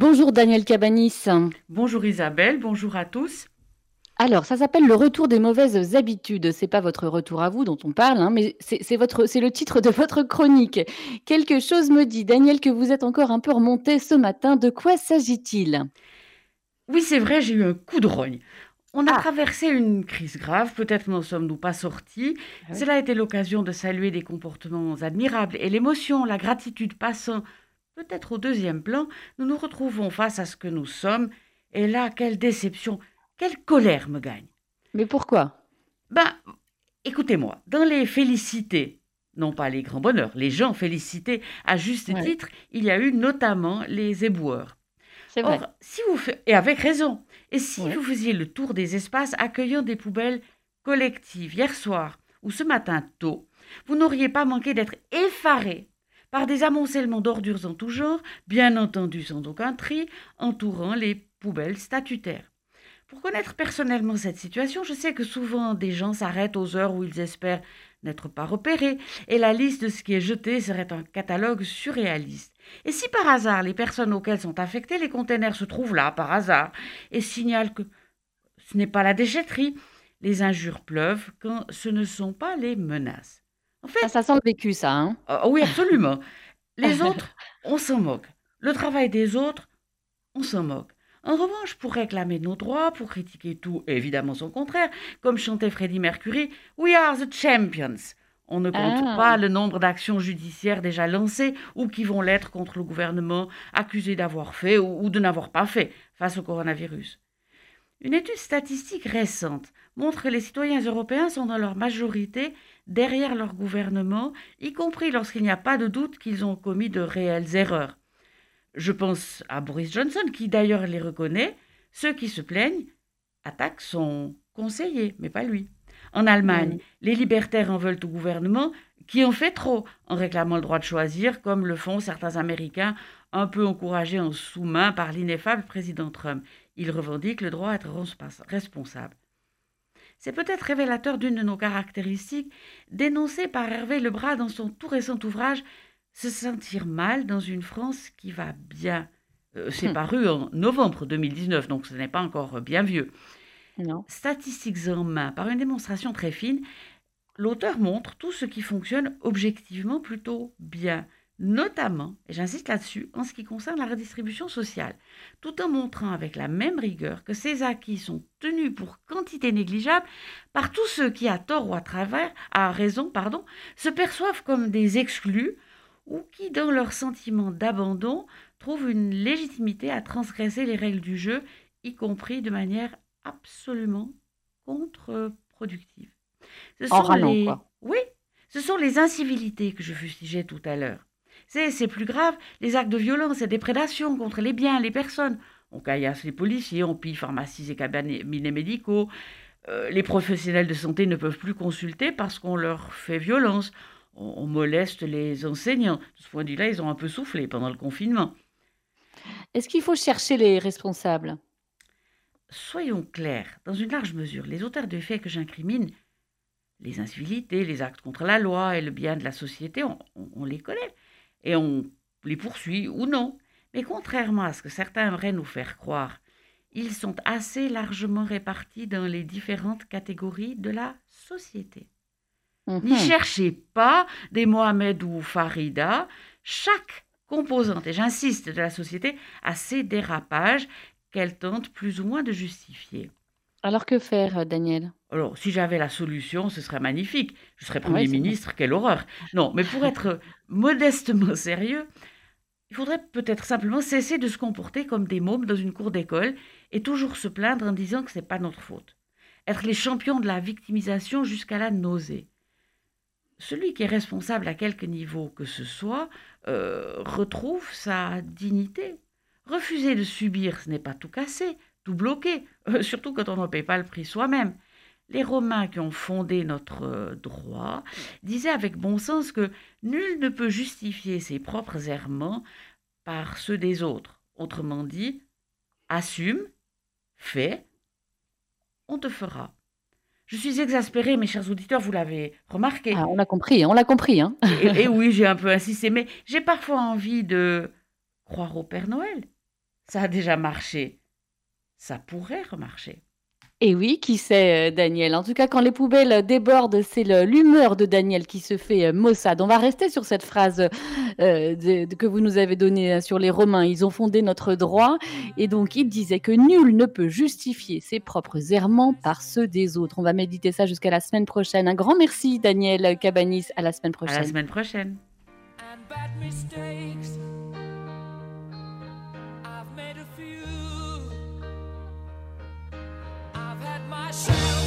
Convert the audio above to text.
Bonjour Daniel Cabanis. Bonjour Isabelle, bonjour à tous. Alors, ça s'appelle le retour des mauvaises habitudes. C'est pas votre retour à vous dont on parle, hein, mais c'est votre, c'est le titre de votre chronique. Quelque chose me dit, Daniel, que vous êtes encore un peu remonté ce matin. De quoi s'agit-il? Oui, c'est vrai, j'ai eu un coup de rogne. On a Ah. traversé une crise grave, peut-être n'en sommes-nous pas sortis. Ah oui. Cela a été l'occasion de saluer des comportements admirables et l'émotion, la gratitude passant peut-être au deuxième plan, nous nous retrouvons face à ce que nous sommes. Et là, quelle déception, quelle colère me gagne. Mais pourquoi? Ben, écoutez-moi, dans les félicités, non pas les grands bonheurs, les gens félicités à juste Ouais. titre, il y a eu notamment les éboueurs. C'est vrai. Or, si vous et avec raison, et si Ouais. vous faisiez le tour des espaces accueillant des poubelles collectives hier soir ou ce matin tôt, vous n'auriez pas manqué d'être effaré par des amoncellements d'ordures en tout genre, bien entendu sans aucun tri, entourant les poubelles statutaires. Pour connaître personnellement cette situation, je sais que souvent des gens s'arrêtent aux heures où ils espèrent n'être pas repérés, et la liste de ce qui est jeté serait un catalogue surréaliste. Et si par hasard les personnes auxquelles sont affectés les containers se trouvent là, par hasard, et signalent que ce n'est pas la déchetterie, les injures pleuvent quand ce ne sont pas les menaces. En fait, Ah, ça sent le vécu, ça. Hein ah oui, absolument. Les autres, on s'en moque. Le travail des autres, on s'en moque. En revanche, pour réclamer nos droits, pour critiquer tout et évidemment son contraire, comme chantait Freddie Mercury, We are the champions. On ne compte Ah. pas le nombre d'actions judiciaires déjà lancées ou qui vont l'être contre le gouvernement accusé d'avoir fait ou, ou de n'avoir pas fait face au coronavirus. Une étude statistique récente montre que les citoyens européens sont dans leur majorité derrière leur gouvernement, y compris lorsqu'il n'y a pas de doute qu'ils ont commis de réelles erreurs. Je pense à Boris Johnson, qui d'ailleurs les reconnaît. Ceux qui se plaignent attaquent son conseiller, mais pas lui. En Allemagne, les libertaires en veulent au gouvernement, qui en fait trop, en réclamant le droit de choisir, comme le font certains Américains, un peu encouragés en sous-main par l'ineffable président Trump. Ils revendiquent le droit à être responsable. C'est peut-être révélateur d'une de nos caractéristiques, dénoncée par Hervé Lebras dans son tout récent ouvrage Se sentir mal dans une France qui va bien. Euh, C'est Hmm. paru en novembre 2019, donc ce n'est pas encore bien vieux. Non. Statistiques en main, par une démonstration très fine, l'auteur montre tout ce qui fonctionne objectivement plutôt bien, notamment, et j'insiste là-dessus, en ce qui concerne la redistribution sociale, tout en montrant avec la même rigueur que ces acquis sont tenus pour quantité négligeable par tous ceux qui, à tort ou à travers, à raison, pardon, se perçoivent comme des exclus ou qui, dans leur sentiment d'abandon, trouvent une légitimité à transgresser les règles du jeu, y compris de manière absolument contre-productive. Ce En sont râlant, les... quoi. Oui, ce sont les incivilités que je fustigeais tout à l'heure. C'est, plus grave, les actes de violence et des prédations contre les biens, les personnes. On caillasse les policiers, on pille pharmacies et cabinets médicaux. Euh, les professionnels de santé ne peuvent plus consulter parce qu'on leur fait violence. On, on moleste les enseignants. De ce point de vue-là, ils ont un peu soufflé pendant le confinement. Est-ce qu'il faut chercher les responsables? Soyons clairs, dans une large mesure, les auteurs de faits que j'incrimine, les incivilités, les actes contre la loi et le bien de la société, on, on- on les connaît et on les poursuit ou non. Mais contrairement à ce que certains aimeraient nous faire croire, ils sont assez largement répartis dans les différentes catégories de la société. N'y Mhm. cherchez pas des Mohamed ou Farida. Chaque composante, et j'insiste, de la société a ses dérapages qu'elle tente plus ou moins de justifier. Alors que faire, euh, Daniel? Alors, si j'avais la solution, ce serait magnifique. Je serais Premier ministre, quelle horreur. Non, mais pour être modestement sérieux, il faudrait peut-être simplement cesser de se comporter comme des mômes dans une cour d'école et toujours se plaindre en disant que ce n'est pas notre faute. Être les champions de la victimisation jusqu'à la nausée. Celui qui est responsable à quelque niveau que ce soit euh, retrouve sa dignité. Refuser de subir, ce n'est pas tout casser, tout bloquer, euh, surtout quand on n'en paye pas le prix soi-même. Les Romains qui ont fondé notre euh, droit disaient avec bon sens que nul ne peut justifier ses propres errements par ceux des autres. Autrement dit, assume, fais, on te fera. Je suis exaspérée, mes chers auditeurs, vous l'avez remarqué. Ah, on l'a compris, on l'a compris. Hein Et, et oui, j'ai un peu insisté, mais j'ai parfois envie de croire au Père Noël. Ça a déjà marché. Ça pourrait remarcher. Et oui, qui sait, euh, Daniel? En tout cas, quand les poubelles débordent, c'est l'humeur de Daniel qui se fait euh, maussade. On va rester sur cette phrase euh, que vous nous avez donnée sur les Romains. Ils ont fondé notre droit. Et donc, il disait que nul ne peut justifier ses propres errements par ceux des autres. On va méditer ça jusqu'à la semaine prochaine. Un grand merci, Daniel Cabanis. À la semaine prochaine. À la semaine prochaine. myself.